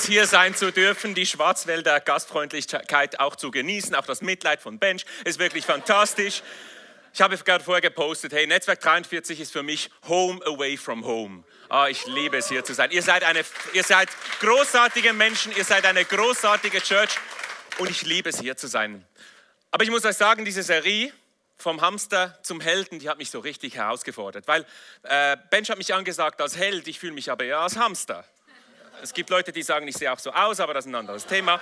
Es, hier sein zu dürfen, die Schwarzwälder Gastfreundlichkeit auch zu genießen, auch das Mitleid von Bench ist wirklich fantastisch. Ich habe gerade vorher gepostet, hey, Netzwerk 43 ist für mich Home away from home. Ah, ich liebe es hier zu sein. Ihr seid, eine, ihr seid großartige Menschen, ihr seid eine großartige Church und ich liebe es hier zu sein. Aber ich muss euch sagen, diese Serie vom Hamster zum Helden, die hat mich so richtig herausgefordert, weil äh, Bench hat mich angesagt als Held, ich fühle mich aber eher als Hamster. Es gibt Leute, die sagen, ich sehe auch so aus, aber das ist ein anderes Thema.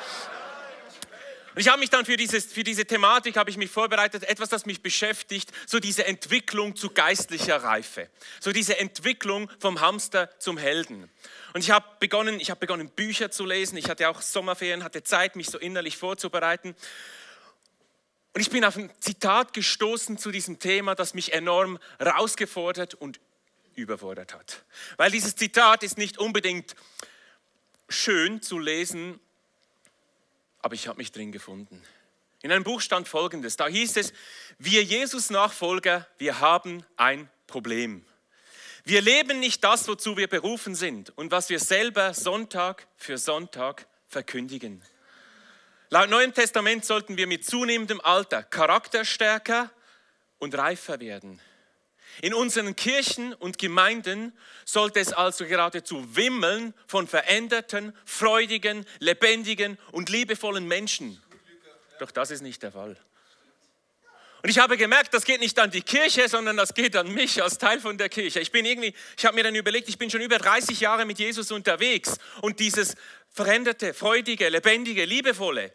Und ich habe mich dann für, dieses, für diese Thematik habe ich mich vorbereitet, etwas, das mich beschäftigt, so diese Entwicklung zu geistlicher Reife, so diese Entwicklung vom Hamster zum Helden. Und ich habe begonnen, ich habe begonnen Bücher zu lesen. Ich hatte auch Sommerferien, hatte Zeit, mich so innerlich vorzubereiten. Und ich bin auf ein Zitat gestoßen zu diesem Thema, das mich enorm herausgefordert und überfordert hat. Weil dieses Zitat ist nicht unbedingt schön zu lesen, aber ich habe mich drin gefunden. In einem Buch stand folgendes, da hieß es, wir Jesus-Nachfolger, wir haben ein Problem. Wir leben nicht das, wozu wir berufen sind und was wir selber Sonntag für Sonntag verkündigen. Laut Neuem Testament sollten wir mit zunehmendem Alter charakterstärker und reifer werden. In unseren Kirchen und Gemeinden sollte es also geradezu wimmeln von veränderten, freudigen, lebendigen und liebevollen Menschen. Doch das ist nicht der Fall. Und ich habe gemerkt, das geht nicht an die Kirche, sondern das geht an mich als Teil von der Kirche. Ich bin irgendwie, ich habe mir dann überlegt, ich bin schon über 30 Jahre mit Jesus unterwegs und dieses veränderte, freudige, lebendige, liebevolle,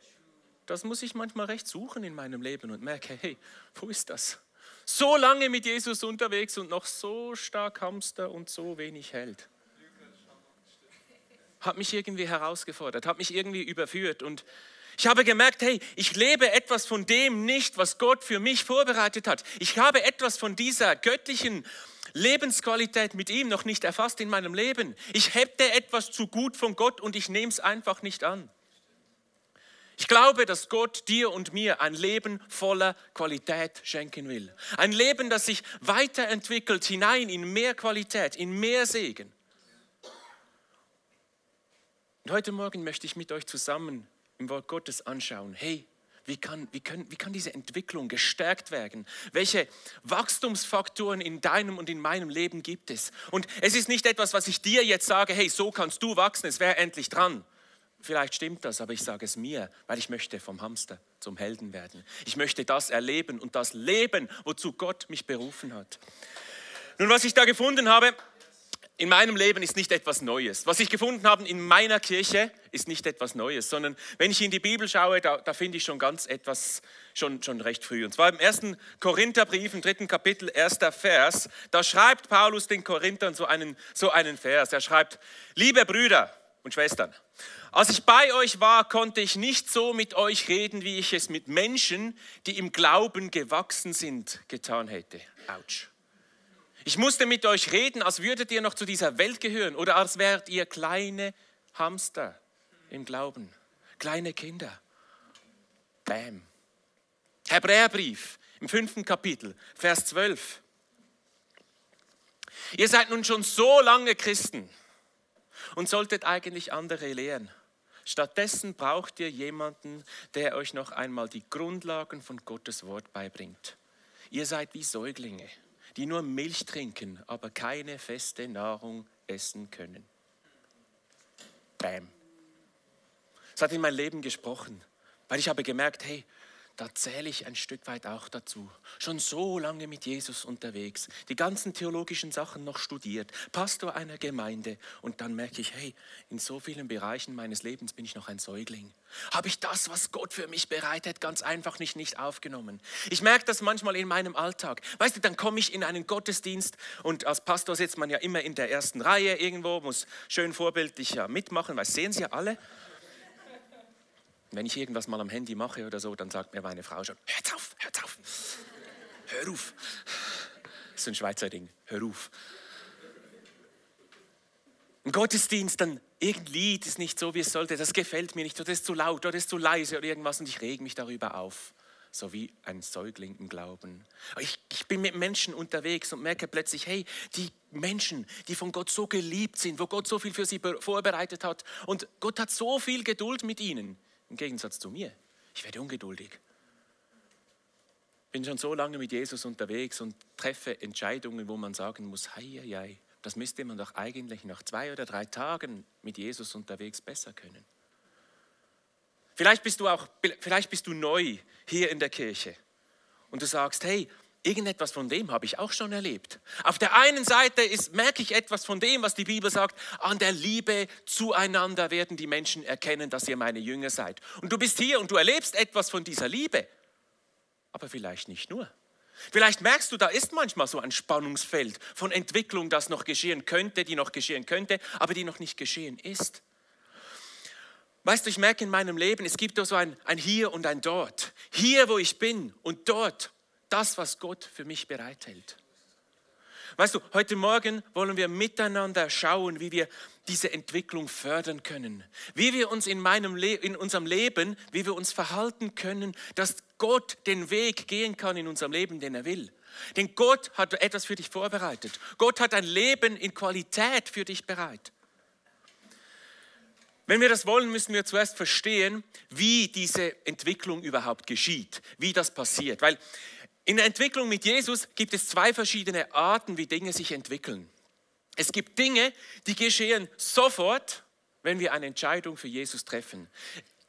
das muss ich manchmal recht suchen in meinem Leben und merke, hey, wo ist das? So lange mit Jesus unterwegs und noch so stark Hamster und so wenig hält. Hat mich irgendwie herausgefordert, hat mich irgendwie überführt und ich habe gemerkt, hey, ich lebe etwas von dem nicht, was Gott für mich vorbereitet hat. Ich habe etwas von dieser göttlichen Lebensqualität mit ihm noch nicht erfasst in meinem Leben. Ich hätte etwas zu gut von Gott und ich nehme es einfach nicht an. Ich glaube, dass Gott dir und mir ein Leben voller Qualität schenken will. Ein Leben, das sich weiterentwickelt hinein in mehr Qualität, in mehr Segen. Und heute Morgen möchte ich mit euch zusammen im Wort Gottes anschauen, hey, wie kann, wie, können, wie kann diese Entwicklung gestärkt werden? Welche Wachstumsfaktoren in deinem und in meinem Leben gibt es? Und es ist nicht etwas, was ich dir jetzt sage, hey, so kannst du wachsen, es wäre endlich dran. Vielleicht stimmt das, aber ich sage es mir, weil ich möchte vom Hamster zum Helden werden. Ich möchte das erleben und das leben, wozu Gott mich berufen hat. Nun, was ich da gefunden habe, in meinem Leben ist nicht etwas Neues. Was ich gefunden habe in meiner Kirche ist nicht etwas Neues, sondern wenn ich in die Bibel schaue, da, da finde ich schon ganz etwas, schon, schon recht früh. Und zwar im ersten Korintherbrief, im dritten Kapitel, erster Vers, da schreibt Paulus den Korinthern so einen, so einen Vers. Er schreibt, liebe Brüder und Schwestern, als ich bei euch war, konnte ich nicht so mit euch reden, wie ich es mit Menschen, die im Glauben gewachsen sind, getan hätte. Autsch. Ich musste mit euch reden, als würdet ihr noch zu dieser Welt gehören oder als wärt ihr kleine Hamster im Glauben, kleine Kinder. Bam. Hebräerbrief im fünften Kapitel, Vers 12. Ihr seid nun schon so lange Christen und solltet eigentlich andere lehren. Stattdessen braucht ihr jemanden, der euch noch einmal die Grundlagen von Gottes Wort beibringt. Ihr seid wie Säuglinge, die nur Milch trinken, aber keine feste Nahrung essen können. Bam. Es hat in mein Leben gesprochen, weil ich habe gemerkt, hey, da zähle ich ein Stück weit auch dazu. Schon so lange mit Jesus unterwegs, die ganzen theologischen Sachen noch studiert, Pastor einer Gemeinde und dann merke ich, hey, in so vielen Bereichen meines Lebens bin ich noch ein Säugling. Habe ich das, was Gott für mich bereitet, ganz einfach nicht, nicht aufgenommen. Ich merke das manchmal in meinem Alltag. Weißt du, dann komme ich in einen Gottesdienst und als Pastor sitzt man ja immer in der ersten Reihe irgendwo, muss schön vorbildlich ja mitmachen, weil sehen Sie ja alle. Wenn ich irgendwas mal am Handy mache oder so, dann sagt mir meine Frau schon, hör auf, hör auf, hör auf. Das ist ein Schweizer Ding, hör auf. Ein Gottesdienst, dann irgendein Lied ist nicht so, wie es sollte, das gefällt mir nicht, oder ist zu laut, oder ist zu leise oder irgendwas und ich rege mich darüber auf. so wie ein Säugling im Glauben. Ich, ich, bin mit Menschen unterwegs und merke plötzlich, hey, die Menschen, die von Gott so geliebt sind, wo Gott so viel für sie vorbereitet hat und Gott hat so viel Geduld mit ihnen, im Gegensatz zu mir. Ich werde ungeduldig. Bin schon so lange mit Jesus unterwegs und treffe Entscheidungen, wo man sagen muss, hei, hei, das müsste man doch eigentlich nach zwei oder drei Tagen mit Jesus unterwegs besser können. Vielleicht bist du auch, vielleicht bist du neu hier in der Kirche und du sagst, hey, irgendetwas von dem habe ich auch schon erlebt. Auf der einen Seite ist, merke ich etwas von dem, was die Bibel sagt, an der Liebe zueinander werden die Menschen erkennen, dass ihr meine Jünger seid. Und du bist hier und du erlebst etwas von dieser Liebe, aber vielleicht nicht nur. Vielleicht merkst du, da ist manchmal so ein Spannungsfeld von Entwicklung, das noch geschehen könnte, die noch geschehen könnte, aber die noch nicht geschehen ist. Weißt du, ich merke in meinem Leben, es gibt so ein, ein Hier und ein Dort. Hier, wo ich bin und dort das, was Gott für mich bereithält. Weißt du, heute Morgen wollen wir miteinander schauen, wie wir diese Entwicklung fördern können. Wie wir uns in, meinem Le in unserem Leben, wie wir uns verhalten können, dass Gott den Weg gehen kann in unserem Leben, den er will. Denn Gott hat etwas für dich vorbereitet. Gott hat ein Leben in Qualität für dich bereit. Wenn wir das wollen, müssen wir zuerst verstehen, wie diese Entwicklung überhaupt geschieht, wie das passiert. Weil in der Entwicklung mit Jesus gibt es zwei verschiedene Arten, wie Dinge sich entwickeln. Es gibt Dinge, die geschehen sofort, wenn wir eine Entscheidung für Jesus treffen.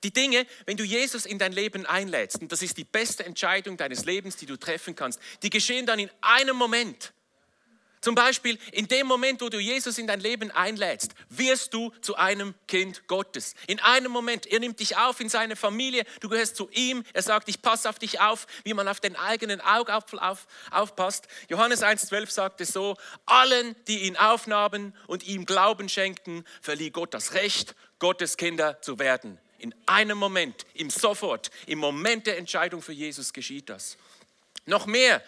Die Dinge, wenn du Jesus in dein Leben einlädst, und das ist die beste Entscheidung deines Lebens, die du treffen kannst, die geschehen dann in einem Moment. Zum Beispiel in dem Moment, wo du Jesus in dein Leben einlädst, wirst du zu einem Kind Gottes. In einem Moment, er nimmt dich auf in seine Familie, du gehörst zu ihm, er sagt, ich passe auf dich auf, wie man auf den eigenen Augapfel auf, aufpasst. Johannes 1,12 sagt es so, allen, die ihn aufnahmen und ihm Glauben schenkten, verlieh Gott das Recht, Gottes Kinder zu werden. In einem Moment, im Sofort, im Moment der Entscheidung für Jesus geschieht das. Noch mehr,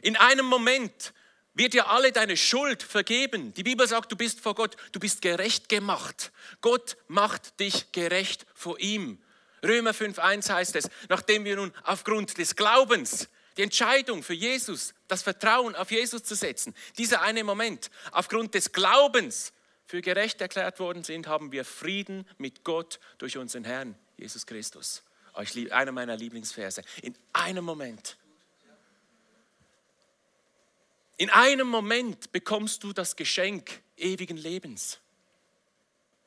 in einem Moment wird dir alle deine Schuld vergeben. Die Bibel sagt, du bist vor Gott, du bist gerecht gemacht. Gott macht dich gerecht vor ihm. Römer 5.1 heißt es, nachdem wir nun aufgrund des Glaubens die Entscheidung für Jesus, das Vertrauen auf Jesus zu setzen, dieser eine Moment, aufgrund des Glaubens für gerecht erklärt worden sind, haben wir Frieden mit Gott durch unseren Herrn Jesus Christus. Einer meiner Lieblingsverse. In einem Moment in einem Moment bekommst du das Geschenk ewigen Lebens.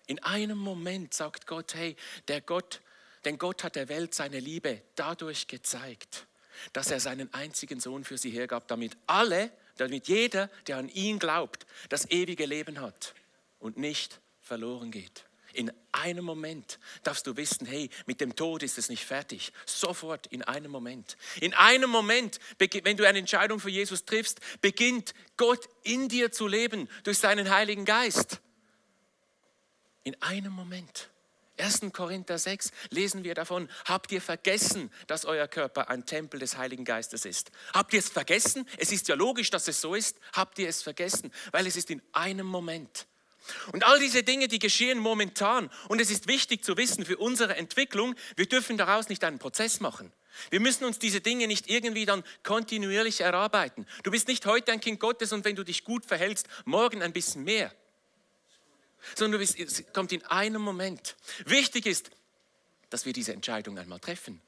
In einem Moment sagt Gott, hey, der Gott, denn Gott hat der Welt seine Liebe dadurch gezeigt, dass er seinen einzigen Sohn für sie hergab, damit alle, damit jeder, der an ihn glaubt, das ewige Leben hat und nicht verloren geht. In einem Moment darfst du wissen, hey, mit dem Tod ist es nicht fertig. Sofort in einem Moment. In einem Moment, wenn du eine Entscheidung für Jesus triffst, beginnt Gott in dir zu leben durch seinen Heiligen Geist. In einem Moment. 1. Korinther 6 lesen wir davon, habt ihr vergessen, dass euer Körper ein Tempel des Heiligen Geistes ist? Habt ihr es vergessen? Es ist ja logisch, dass es so ist. Habt ihr es vergessen? Weil es ist in einem Moment. Und all diese Dinge, die geschehen momentan. Und es ist wichtig zu wissen für unsere Entwicklung, wir dürfen daraus nicht einen Prozess machen. Wir müssen uns diese Dinge nicht irgendwie dann kontinuierlich erarbeiten. Du bist nicht heute ein Kind Gottes und wenn du dich gut verhältst, morgen ein bisschen mehr. Sondern bist, es kommt in einem Moment. Wichtig ist, dass wir diese Entscheidung einmal treffen.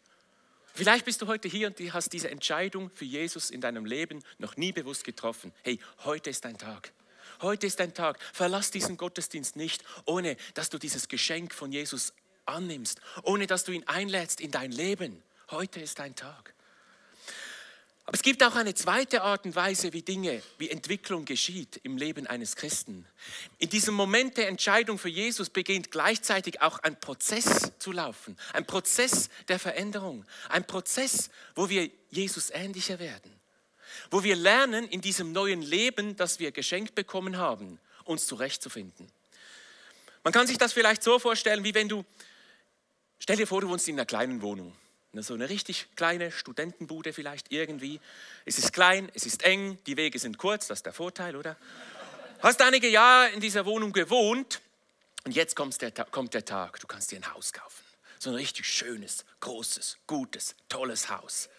Vielleicht bist du heute hier und hast diese Entscheidung für Jesus in deinem Leben noch nie bewusst getroffen. Hey, heute ist dein Tag. Heute ist dein Tag. Verlass diesen Gottesdienst nicht, ohne dass du dieses Geschenk von Jesus annimmst, ohne dass du ihn einlädst in dein Leben. Heute ist dein Tag. Aber es gibt auch eine zweite Art und Weise, wie Dinge, wie Entwicklung geschieht im Leben eines Christen. In diesem Moment der Entscheidung für Jesus beginnt gleichzeitig auch ein Prozess zu laufen, ein Prozess der Veränderung, ein Prozess, wo wir Jesus ähnlicher werden wo wir lernen, in diesem neuen Leben, das wir geschenkt bekommen haben, uns zurechtzufinden. Man kann sich das vielleicht so vorstellen, wie wenn du, stell dir vor, du wohnst in einer kleinen Wohnung. So eine richtig kleine Studentenbude vielleicht irgendwie. Es ist klein, es ist eng, die Wege sind kurz, das ist der Vorteil, oder? Hast einige Jahre in dieser Wohnung gewohnt und jetzt kommt der, kommt der Tag, du kannst dir ein Haus kaufen. So ein richtig schönes, großes, gutes, tolles Haus.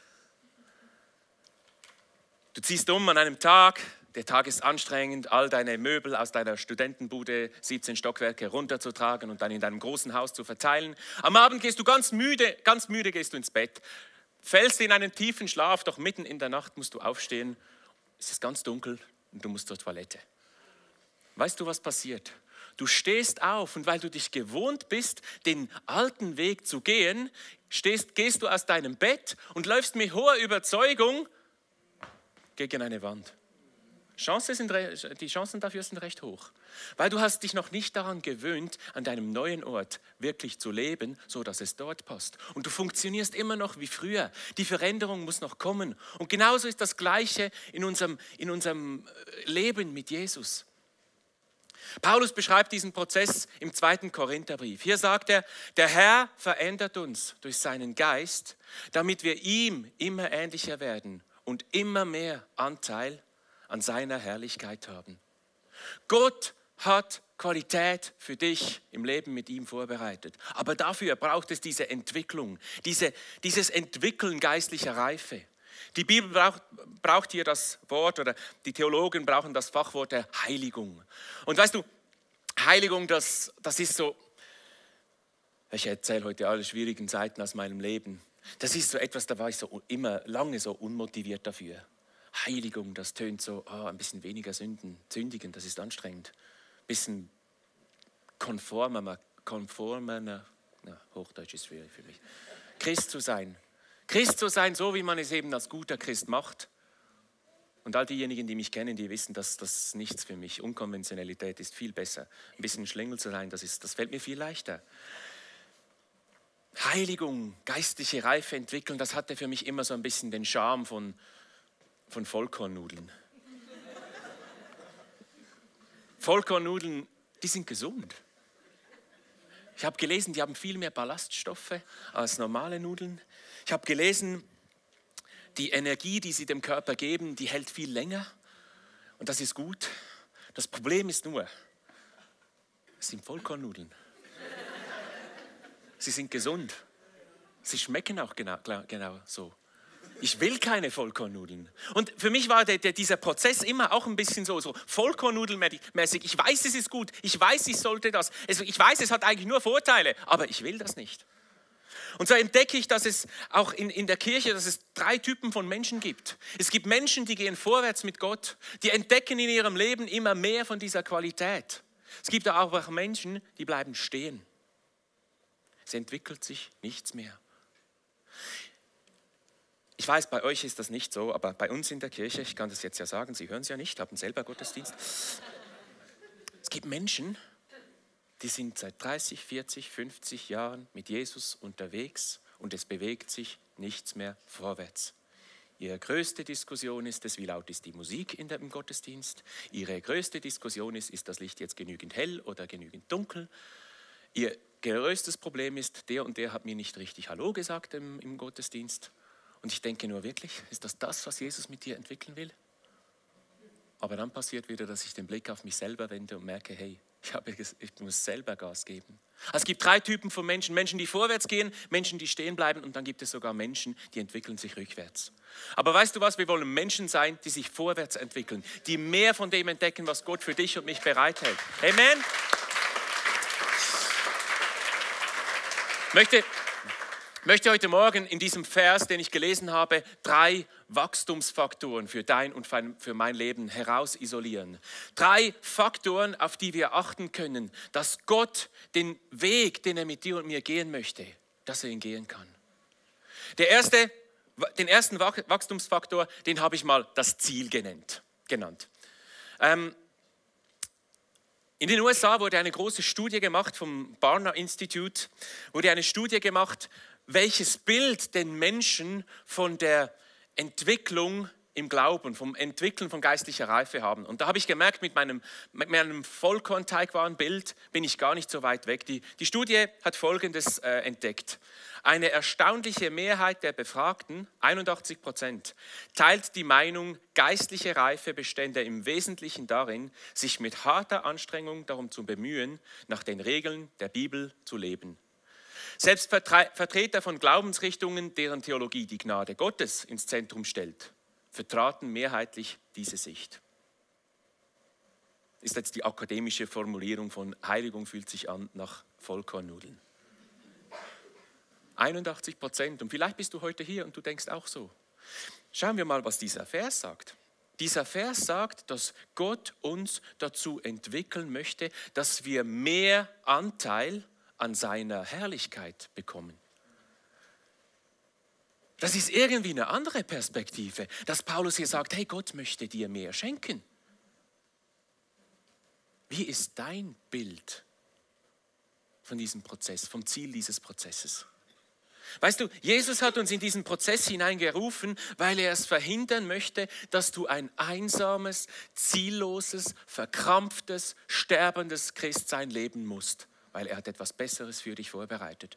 Du ziehst um an einem Tag, der Tag ist anstrengend, all deine Möbel aus deiner Studentenbude 17 Stockwerke runterzutragen und dann in deinem großen Haus zu verteilen. Am Abend gehst du ganz müde, ganz müde gehst du ins Bett, fällst in einen tiefen Schlaf, doch mitten in der Nacht musst du aufstehen. Es ist ganz dunkel und du musst zur Toilette. Weißt du, was passiert? Du stehst auf und weil du dich gewohnt bist, den alten Weg zu gehen, stehst, gehst du aus deinem Bett und läufst mit hoher Überzeugung gegen eine Wand. Chancen sind, die Chancen dafür sind recht hoch, weil du hast dich noch nicht daran gewöhnt, an deinem neuen Ort wirklich zu leben, so dass es dort passt. Und du funktionierst immer noch wie früher. Die Veränderung muss noch kommen. Und genauso ist das Gleiche in unserem, in unserem äh, Leben mit Jesus. Paulus beschreibt diesen Prozess im zweiten Korintherbrief. Hier sagt er, der Herr verändert uns durch seinen Geist, damit wir ihm immer ähnlicher werden und immer mehr Anteil an seiner Herrlichkeit haben. Gott hat Qualität für dich im Leben mit ihm vorbereitet. Aber dafür braucht es diese Entwicklung, diese, dieses Entwickeln geistlicher Reife. Die Bibel braucht, braucht hier das Wort oder die Theologen brauchen das Fachwort der Heiligung. Und weißt du, Heiligung, das, das ist so, ich erzähle heute alle schwierigen Zeiten aus meinem Leben. Das ist so etwas, da war ich so immer lange so unmotiviert dafür. Heiligung, das tönt so, oh, ein bisschen weniger Sünden, sündigen, das ist anstrengend. Ein bisschen konformer, konformer, na, Hochdeutsch ist schwierig für mich. Christ zu sein. Christ zu sein, so wie man es eben als guter Christ macht. Und all diejenigen, die mich kennen, die wissen, dass das nichts für mich. Unkonventionalität ist viel besser. Ein bisschen Schlingel zu sein, das, ist, das fällt mir viel leichter. Heiligung, geistliche Reife entwickeln, das hatte für mich immer so ein bisschen den Charme von, von Vollkornnudeln. Vollkornnudeln, die sind gesund. Ich habe gelesen, die haben viel mehr Ballaststoffe als normale Nudeln. Ich habe gelesen, die Energie, die sie dem Körper geben, die hält viel länger. Und das ist gut. Das Problem ist nur, es sind Vollkornnudeln. Sie sind gesund. Sie schmecken auch genau, genau so. Ich will keine Vollkornnudeln. Und für mich war der, der, dieser Prozess immer auch ein bisschen so, so Vollkornnudelmäßig. Ich weiß, es ist gut. Ich weiß, ich sollte das. Also ich weiß, es hat eigentlich nur Vorteile, aber ich will das nicht. Und so entdecke ich, dass es auch in, in der Kirche, dass es drei Typen von Menschen gibt. Es gibt Menschen, die gehen vorwärts mit Gott, die entdecken in ihrem Leben immer mehr von dieser Qualität. Es gibt aber auch Menschen, die bleiben stehen. Es entwickelt sich nichts mehr. Ich weiß, bei euch ist das nicht so, aber bei uns in der Kirche, ich kann das jetzt ja sagen, Sie hören es ja nicht, haben selber Gottesdienst. Es gibt Menschen, die sind seit 30, 40, 50 Jahren mit Jesus unterwegs und es bewegt sich nichts mehr vorwärts. Ihre größte Diskussion ist es, wie laut ist die Musik in dem Gottesdienst. Ihre größte Diskussion ist, ist das Licht jetzt genügend hell oder genügend dunkel. Ihr größtes Problem ist, der und der hat mir nicht richtig Hallo gesagt im, im Gottesdienst. Und ich denke nur wirklich, ist das das, was Jesus mit dir entwickeln will? Aber dann passiert wieder, dass ich den Blick auf mich selber wende und merke, hey, ich, habe, ich muss selber Gas geben. Also es gibt drei Typen von Menschen. Menschen, die vorwärts gehen, Menschen, die stehen bleiben und dann gibt es sogar Menschen, die entwickeln sich rückwärts. Aber weißt du was, wir wollen Menschen sein, die sich vorwärts entwickeln, die mehr von dem entdecken, was Gott für dich und mich bereithält. Amen. Möchte möchte heute Morgen in diesem Vers, den ich gelesen habe, drei Wachstumsfaktoren für dein und für mein Leben herausisolieren. Drei Faktoren, auf die wir achten können, dass Gott den Weg, den er mit dir und mir gehen möchte, dass er ihn gehen kann. Der erste, den ersten Wachstumsfaktor, den habe ich mal das Ziel genannt. genannt. Ähm, in den USA wurde eine große Studie gemacht vom Barna Institute, wurde eine Studie gemacht, welches Bild den Menschen von der Entwicklung im Glauben, vom Entwickeln von geistlicher Reife haben. Und da habe ich gemerkt, mit meinem, mit meinem Vollkornteigwarenbild bin ich gar nicht so weit weg. Die, die Studie hat Folgendes äh, entdeckt. Eine erstaunliche Mehrheit der Befragten, 81 Prozent, teilt die Meinung, geistliche Reife bestände im Wesentlichen darin, sich mit harter Anstrengung darum zu bemühen, nach den Regeln der Bibel zu leben. Selbst Vertreter von Glaubensrichtungen, deren Theologie die Gnade Gottes ins Zentrum stellt, vertraten mehrheitlich diese Sicht. Ist jetzt die akademische Formulierung von Heiligung fühlt sich an nach Vollkornnudeln. 81 Prozent. Und vielleicht bist du heute hier und du denkst auch so. Schauen wir mal, was dieser Vers sagt. Dieser Vers sagt, dass Gott uns dazu entwickeln möchte, dass wir mehr Anteil an seiner Herrlichkeit bekommen. Das ist irgendwie eine andere Perspektive, dass Paulus hier sagt, hey, Gott möchte dir mehr schenken. Wie ist dein Bild von diesem Prozess, vom Ziel dieses Prozesses? Weißt du, Jesus hat uns in diesen Prozess hineingerufen, weil er es verhindern möchte, dass du ein einsames, zielloses, verkrampftes, sterbendes Christsein leben musst, weil er hat etwas Besseres für dich vorbereitet.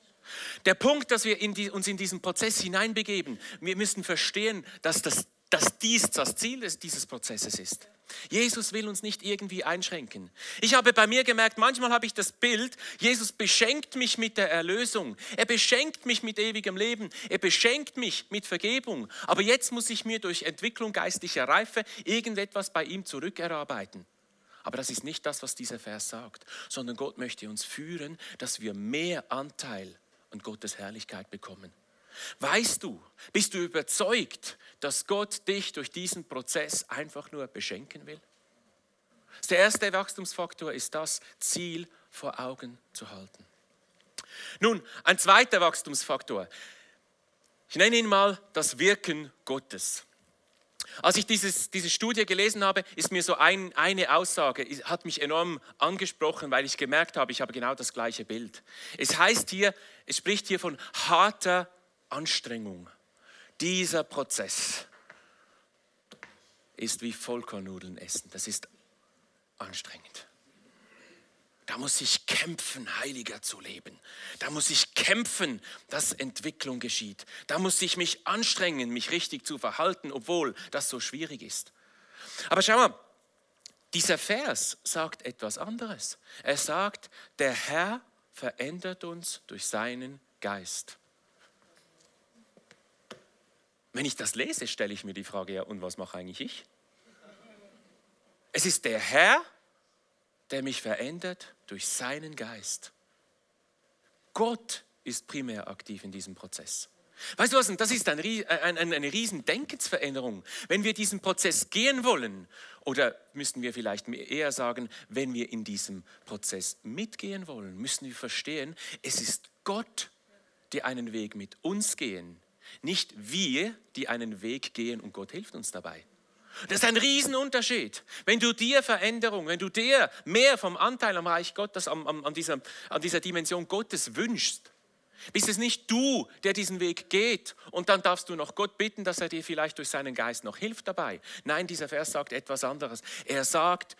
Der Punkt, dass wir in die, uns in diesen Prozess hineinbegeben, wir müssen verstehen, dass, das, dass dies das Ziel dieses Prozesses ist. Jesus will uns nicht irgendwie einschränken. Ich habe bei mir gemerkt, manchmal habe ich das Bild, Jesus beschenkt mich mit der Erlösung. Er beschenkt mich mit ewigem Leben. Er beschenkt mich mit Vergebung. Aber jetzt muss ich mir durch Entwicklung geistlicher Reife irgendetwas bei ihm zurückerarbeiten. Aber das ist nicht das, was dieser Vers sagt, sondern Gott möchte uns führen, dass wir mehr Anteil an Gottes Herrlichkeit bekommen. Weißt du, bist du überzeugt, dass Gott dich durch diesen Prozess einfach nur beschenken will? Der erste Wachstumsfaktor ist das Ziel vor Augen zu halten. Nun, ein zweiter Wachstumsfaktor. Ich nenne ihn mal das Wirken Gottes. Als ich dieses, diese Studie gelesen habe, ist mir so ein, eine Aussage, hat mich enorm angesprochen, weil ich gemerkt habe, ich habe genau das gleiche Bild. Es heißt hier, es spricht hier von harter Anstrengung. Dieser Prozess ist wie Vollkornnudeln essen. Das ist anstrengend. Da muss ich kämpfen, heiliger zu leben. Da muss ich kämpfen, dass Entwicklung geschieht. Da muss ich mich anstrengen, mich richtig zu verhalten, obwohl das so schwierig ist. Aber schau mal, dieser Vers sagt etwas anderes. Er sagt, der Herr verändert uns durch seinen Geist. Wenn ich das lese, stelle ich mir die Frage, ja, und was mache eigentlich ich? Es ist der Herr, der mich verändert durch seinen Geist. Gott ist primär aktiv in diesem Prozess. Weißt du was, das ist eine, äh, eine riesen Denkensveränderung. Wenn wir diesen Prozess gehen wollen, oder müssten wir vielleicht eher sagen, wenn wir in diesem Prozess mitgehen wollen, müssen wir verstehen, es ist Gott, der einen Weg mit uns gehen nicht wir, die einen Weg gehen und Gott hilft uns dabei. Das ist ein Riesenunterschied. Wenn du dir Veränderung, wenn du dir mehr vom Anteil am Reich Gottes, an, an, dieser, an dieser Dimension Gottes wünschst, bist es nicht du, der diesen Weg geht und dann darfst du noch Gott bitten, dass er dir vielleicht durch seinen Geist noch hilft dabei. Nein, dieser Vers sagt etwas anderes. Er sagt,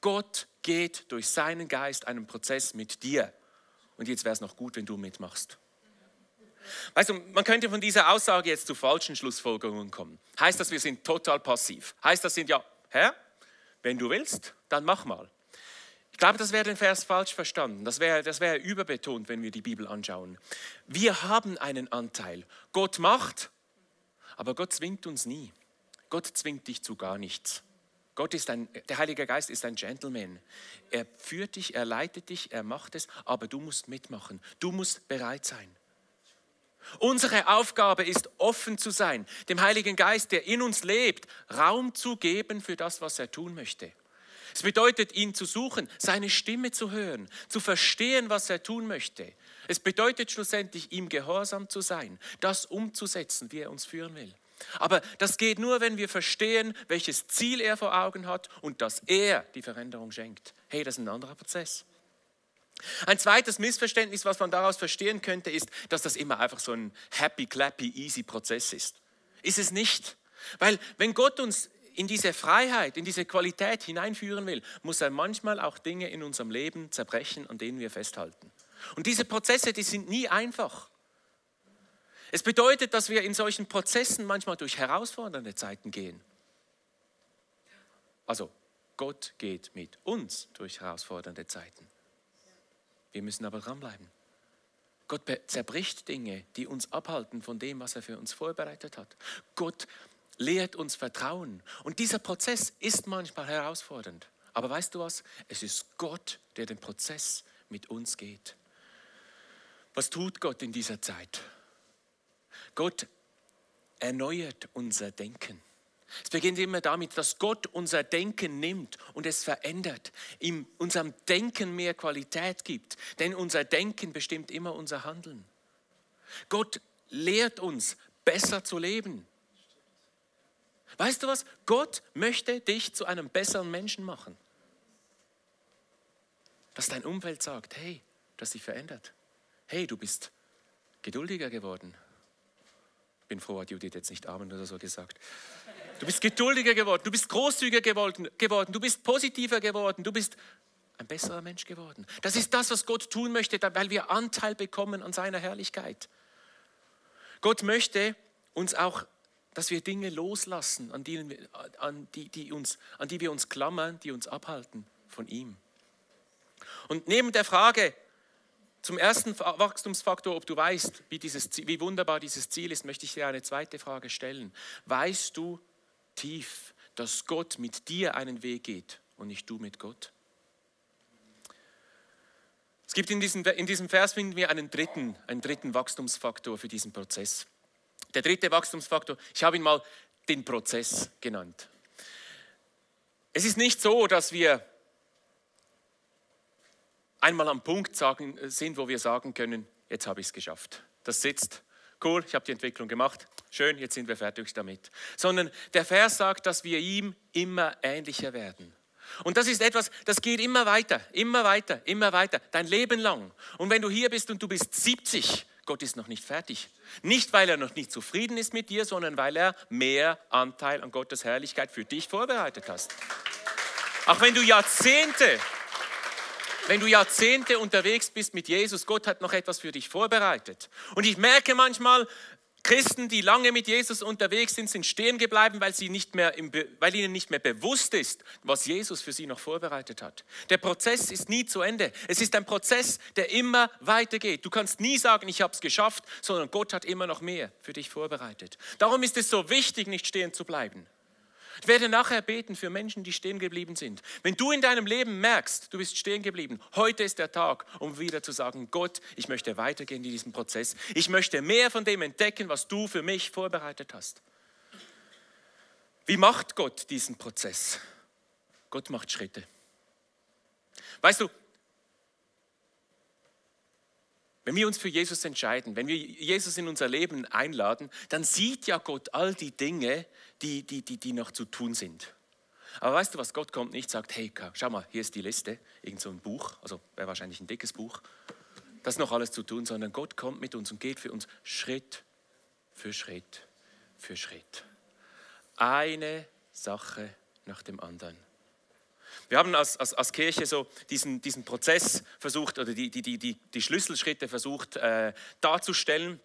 Gott geht durch seinen Geist einen Prozess mit dir. Und jetzt wäre es noch gut, wenn du mitmachst. Weißt du, man könnte von dieser Aussage jetzt zu falschen Schlussfolgerungen kommen. Heißt das, wir sind total passiv? Heißt das, sind ja, Herr, wenn du willst, dann mach mal. Ich glaube, das wäre den Vers falsch verstanden. Das wäre, das wäre überbetont, wenn wir die Bibel anschauen. Wir haben einen Anteil. Gott macht, aber Gott zwingt uns nie. Gott zwingt dich zu gar nichts. Gott ist ein, der Heilige Geist ist ein Gentleman. Er führt dich, er leitet dich, er macht es, aber du musst mitmachen. Du musst bereit sein. Unsere Aufgabe ist, offen zu sein, dem Heiligen Geist, der in uns lebt, Raum zu geben für das, was er tun möchte. Es bedeutet, ihn zu suchen, seine Stimme zu hören, zu verstehen, was er tun möchte. Es bedeutet schlussendlich, ihm gehorsam zu sein, das umzusetzen, wie er uns führen will. Aber das geht nur, wenn wir verstehen, welches Ziel er vor Augen hat und dass er die Veränderung schenkt. Hey, das ist ein anderer Prozess. Ein zweites Missverständnis, was man daraus verstehen könnte, ist, dass das immer einfach so ein happy, clappy, easy Prozess ist. Ist es nicht. Weil wenn Gott uns in diese Freiheit, in diese Qualität hineinführen will, muss er manchmal auch Dinge in unserem Leben zerbrechen, an denen wir festhalten. Und diese Prozesse, die sind nie einfach. Es bedeutet, dass wir in solchen Prozessen manchmal durch herausfordernde Zeiten gehen. Also Gott geht mit uns durch herausfordernde Zeiten. Wir müssen aber dranbleiben. Gott zerbricht Dinge, die uns abhalten von dem, was er für uns vorbereitet hat. Gott lehrt uns Vertrauen. Und dieser Prozess ist manchmal herausfordernd. Aber weißt du was? Es ist Gott, der den Prozess mit uns geht. Was tut Gott in dieser Zeit? Gott erneuert unser Denken. Es beginnt immer damit, dass Gott unser Denken nimmt und es verändert, ihm unserem Denken mehr Qualität gibt, denn unser Denken bestimmt immer unser Handeln. Gott lehrt uns, besser zu leben. Weißt du was? Gott möchte dich zu einem besseren Menschen machen. Dass dein Umfeld sagt, hey, du hast dich verändert. Hey, du bist geduldiger geworden. Bin froh, hat Judith jetzt nicht Amen oder so gesagt. Du bist geduldiger geworden, du bist großzügiger geworden, du bist positiver geworden, du bist ein besserer Mensch geworden. Das ist das, was Gott tun möchte, weil wir Anteil bekommen an seiner Herrlichkeit. Gott möchte uns auch, dass wir Dinge loslassen, an, denen, an, die, die uns, an die wir uns klammern, die uns abhalten von ihm. Und neben der Frage zum ersten Wachstumsfaktor, ob du weißt, wie, dieses, wie wunderbar dieses Ziel ist, möchte ich dir eine zweite Frage stellen. Weißt du tief, dass Gott mit dir einen Weg geht und nicht du mit Gott? Es gibt in diesem, in diesem Vers finden wir einen dritten, einen dritten Wachstumsfaktor für diesen Prozess. Der dritte Wachstumsfaktor, ich habe ihn mal den Prozess genannt. Es ist nicht so, dass wir einmal am Punkt sagen, sind, wo wir sagen können, jetzt habe ich es geschafft. Das sitzt, cool, ich habe die Entwicklung gemacht, schön, jetzt sind wir fertig damit. Sondern der Vers sagt, dass wir ihm immer ähnlicher werden. Und das ist etwas, das geht immer weiter, immer weiter, immer weiter, dein Leben lang. Und wenn du hier bist und du bist 70, Gott ist noch nicht fertig. Nicht, weil er noch nicht zufrieden ist mit dir, sondern weil er mehr Anteil an Gottes Herrlichkeit für dich vorbereitet hast. Auch wenn du Jahrzehnte wenn du Jahrzehnte unterwegs bist mit Jesus, Gott hat noch etwas für dich vorbereitet. Und ich merke manchmal, Christen, die lange mit Jesus unterwegs sind, sind stehen geblieben, weil, sie nicht mehr im, weil ihnen nicht mehr bewusst ist, was Jesus für sie noch vorbereitet hat. Der Prozess ist nie zu Ende. Es ist ein Prozess, der immer weitergeht. Du kannst nie sagen, ich habe es geschafft, sondern Gott hat immer noch mehr für dich vorbereitet. Darum ist es so wichtig, nicht stehen zu bleiben. Ich werde nachher beten für Menschen, die stehen geblieben sind. Wenn du in deinem Leben merkst, du bist stehen geblieben, heute ist der Tag, um wieder zu sagen, Gott, ich möchte weitergehen in diesem Prozess. Ich möchte mehr von dem entdecken, was du für mich vorbereitet hast. Wie macht Gott diesen Prozess? Gott macht Schritte. Weißt du, wenn wir uns für Jesus entscheiden, wenn wir Jesus in unser Leben einladen, dann sieht ja Gott all die Dinge, die, die, die, die noch zu tun sind. Aber weißt du was, Gott kommt nicht, sagt, hey, schau mal, hier ist die Liste, irgend so ein Buch, also wäre wahrscheinlich ein dickes Buch, das ist noch alles zu tun, sondern Gott kommt mit uns und geht für uns Schritt für Schritt für Schritt. Eine Sache nach dem anderen. Wir haben als, als, als Kirche so diesen, diesen Prozess versucht oder die, die, die, die Schlüsselschritte versucht äh, darzustellen.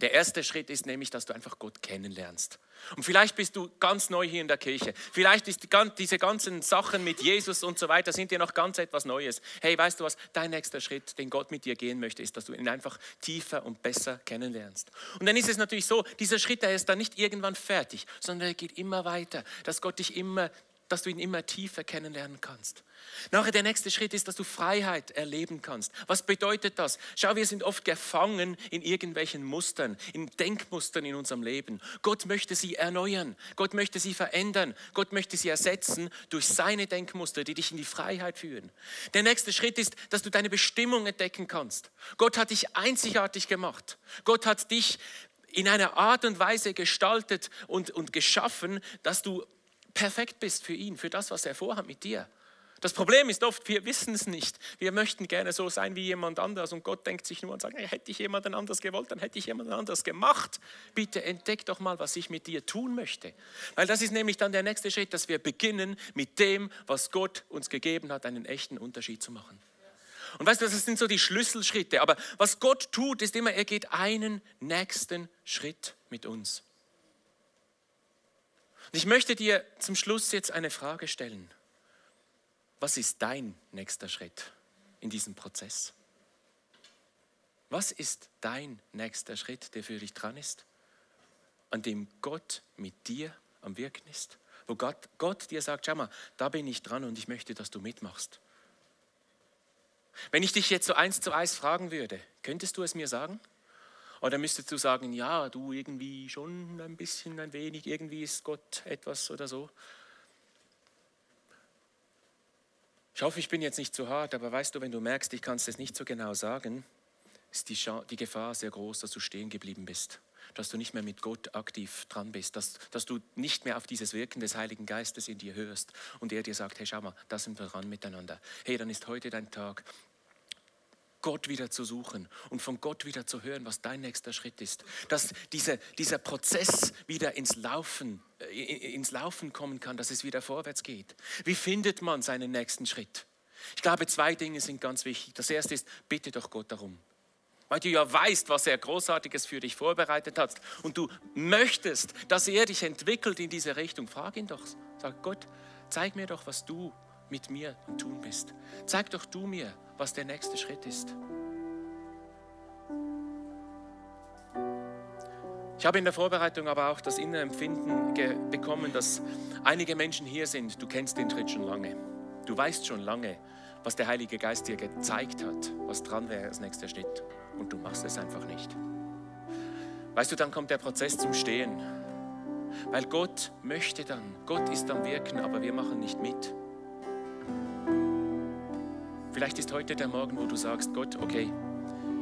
Der erste Schritt ist nämlich, dass du einfach Gott kennenlernst. Und vielleicht bist du ganz neu hier in der Kirche. Vielleicht ist die, diese ganzen Sachen mit Jesus und so weiter sind dir noch ganz etwas Neues. Hey, weißt du was? Dein nächster Schritt, den Gott mit dir gehen möchte, ist, dass du ihn einfach tiefer und besser kennenlernst. Und dann ist es natürlich so, dieser Schritt, der ist dann nicht irgendwann fertig, sondern er geht immer weiter, dass Gott dich immer dass du ihn immer tiefer kennenlernen kannst. Nachher der nächste Schritt ist, dass du Freiheit erleben kannst. Was bedeutet das? Schau, wir sind oft gefangen in irgendwelchen Mustern, in Denkmustern in unserem Leben. Gott möchte sie erneuern, Gott möchte sie verändern, Gott möchte sie ersetzen durch seine Denkmuster, die dich in die Freiheit führen. Der nächste Schritt ist, dass du deine Bestimmung entdecken kannst. Gott hat dich einzigartig gemacht. Gott hat dich in einer Art und Weise gestaltet und, und geschaffen, dass du perfekt bist für ihn, für das, was er vorhat mit dir. Das Problem ist oft, wir wissen es nicht. Wir möchten gerne so sein wie jemand anders und Gott denkt sich nur und sagt, hey, hätte ich jemanden anders gewollt, dann hätte ich jemanden anders gemacht. Bitte entdeck doch mal, was ich mit dir tun möchte. Weil das ist nämlich dann der nächste Schritt, dass wir beginnen, mit dem, was Gott uns gegeben hat, einen echten Unterschied zu machen. Und weißt du, das sind so die Schlüsselschritte. Aber was Gott tut, ist immer, er geht einen nächsten Schritt mit uns. Und ich möchte dir zum Schluss jetzt eine Frage stellen. Was ist dein nächster Schritt in diesem Prozess? Was ist dein nächster Schritt, der für dich dran ist, an dem Gott mit dir am Wirken ist. Wo Gott, Gott dir sagt, schau mal, da bin ich dran und ich möchte, dass du mitmachst. Wenn ich dich jetzt so eins zu eins fragen würde, könntest du es mir sagen? Oder müsstest du sagen, ja, du irgendwie schon ein bisschen, ein wenig, irgendwie ist Gott etwas oder so? Ich hoffe, ich bin jetzt nicht zu hart, aber weißt du, wenn du merkst, ich kann es nicht so genau sagen, ist die, die Gefahr sehr groß, dass du stehen geblieben bist dass du nicht mehr mit Gott aktiv dran bist, dass, dass du nicht mehr auf dieses Wirken des Heiligen Geistes in dir hörst und er dir sagt, hey, schau mal, da sind wir dran miteinander. Hey, dann ist heute dein Tag, Gott wieder zu suchen und von Gott wieder zu hören, was dein nächster Schritt ist. Dass diese, dieser Prozess wieder ins Laufen, äh, ins Laufen kommen kann, dass es wieder vorwärts geht. Wie findet man seinen nächsten Schritt? Ich glaube, zwei Dinge sind ganz wichtig. Das erste ist, bitte doch Gott darum weil du ja weißt, was er Großartiges für dich vorbereitet hat und du möchtest, dass er dich entwickelt in diese Richtung, frag ihn doch. Sag Gott, zeig mir doch, was du mit mir Tun bist. Zeig doch du mir, was der nächste Schritt ist. Ich habe in der Vorbereitung aber auch das innere Empfinden bekommen, dass einige Menschen hier sind, du kennst den Tritt schon lange. Du weißt schon lange, was der Heilige Geist dir gezeigt hat, was dran wäre als nächster Schritt und du machst es einfach nicht. Weißt du, dann kommt der Prozess zum Stehen. Weil Gott möchte dann, Gott ist am Wirken, aber wir machen nicht mit. Vielleicht ist heute der Morgen, wo du sagst, Gott, okay,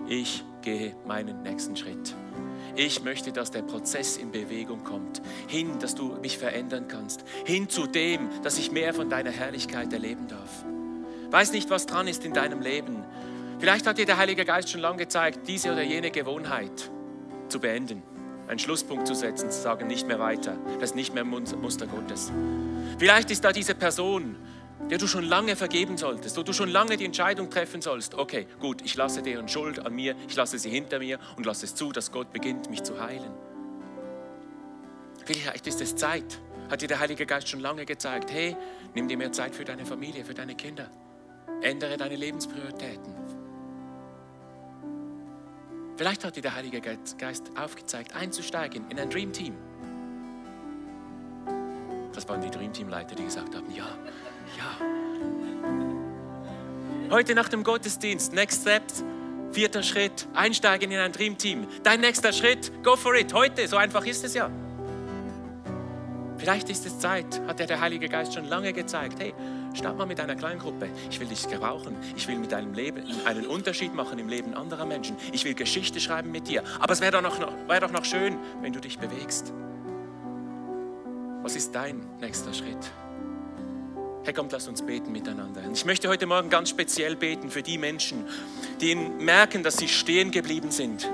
ich gehe meinen nächsten Schritt. Ich möchte, dass der Prozess in Bewegung kommt, hin, dass du mich verändern kannst, hin zu dem, dass ich mehr von deiner Herrlichkeit erleben darf. Weiß nicht, was dran ist in deinem Leben, Vielleicht hat dir der Heilige Geist schon lange gezeigt, diese oder jene Gewohnheit zu beenden, einen Schlusspunkt zu setzen, zu sagen, nicht mehr weiter. Das ist nicht mehr Muster Gottes. Vielleicht ist da diese Person, der du schon lange vergeben solltest, wo du schon lange die Entscheidung treffen sollst, okay, gut, ich lasse deren Schuld an mir, ich lasse sie hinter mir und lasse es zu, dass Gott beginnt, mich zu heilen. Vielleicht ist es Zeit, hat dir der Heilige Geist schon lange gezeigt, hey, nimm dir mehr Zeit für deine Familie, für deine Kinder. Ändere deine Lebensprioritäten. Vielleicht hat dir der Heilige Geist aufgezeigt, einzusteigen in ein Dream Team. Das waren die Dream Team Leiter, die gesagt haben, ja, ja. Heute nach dem Gottesdienst, Next Steps, vierter Schritt, einsteigen in ein Dream Team. Dein nächster Schritt, go for it, heute, so einfach ist es ja. Vielleicht ist es Zeit, hat dir der Heilige Geist schon lange gezeigt. Hey, start mal mit einer kleinen Gruppe. Ich will dich gebrauchen. Ich will mit deinem Leben einen Unterschied machen im Leben anderer Menschen. Ich will Geschichte schreiben mit dir. Aber es wäre doch, noch, wär doch noch schön, wenn du dich bewegst. Was ist dein nächster Schritt? Hey, kommt, lass uns beten miteinander. Ich möchte heute Morgen ganz speziell beten für die Menschen, die merken, dass sie stehen geblieben sind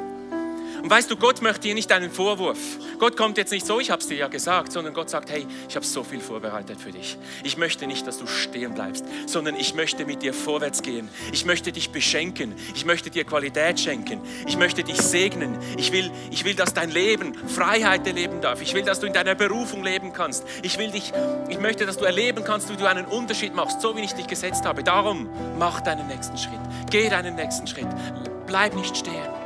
und weißt du, Gott möchte hier nicht einen Vorwurf. Gott kommt jetzt nicht so, ich habe es dir ja gesagt, sondern Gott sagt, hey, ich habe so viel vorbereitet für dich. Ich möchte nicht, dass du stehen bleibst, sondern ich möchte mit dir vorwärts gehen. Ich möchte dich beschenken. Ich möchte dir Qualität schenken. Ich möchte dich segnen. Ich will, ich will, dass dein Leben Freiheit erleben darf. Ich will, dass du in deiner Berufung leben kannst. Ich will dich, ich möchte, dass du erleben kannst, wie du einen Unterschied machst, so wie ich dich gesetzt habe. Darum mach deinen nächsten Schritt. Geh deinen nächsten Schritt. Bleib nicht stehen.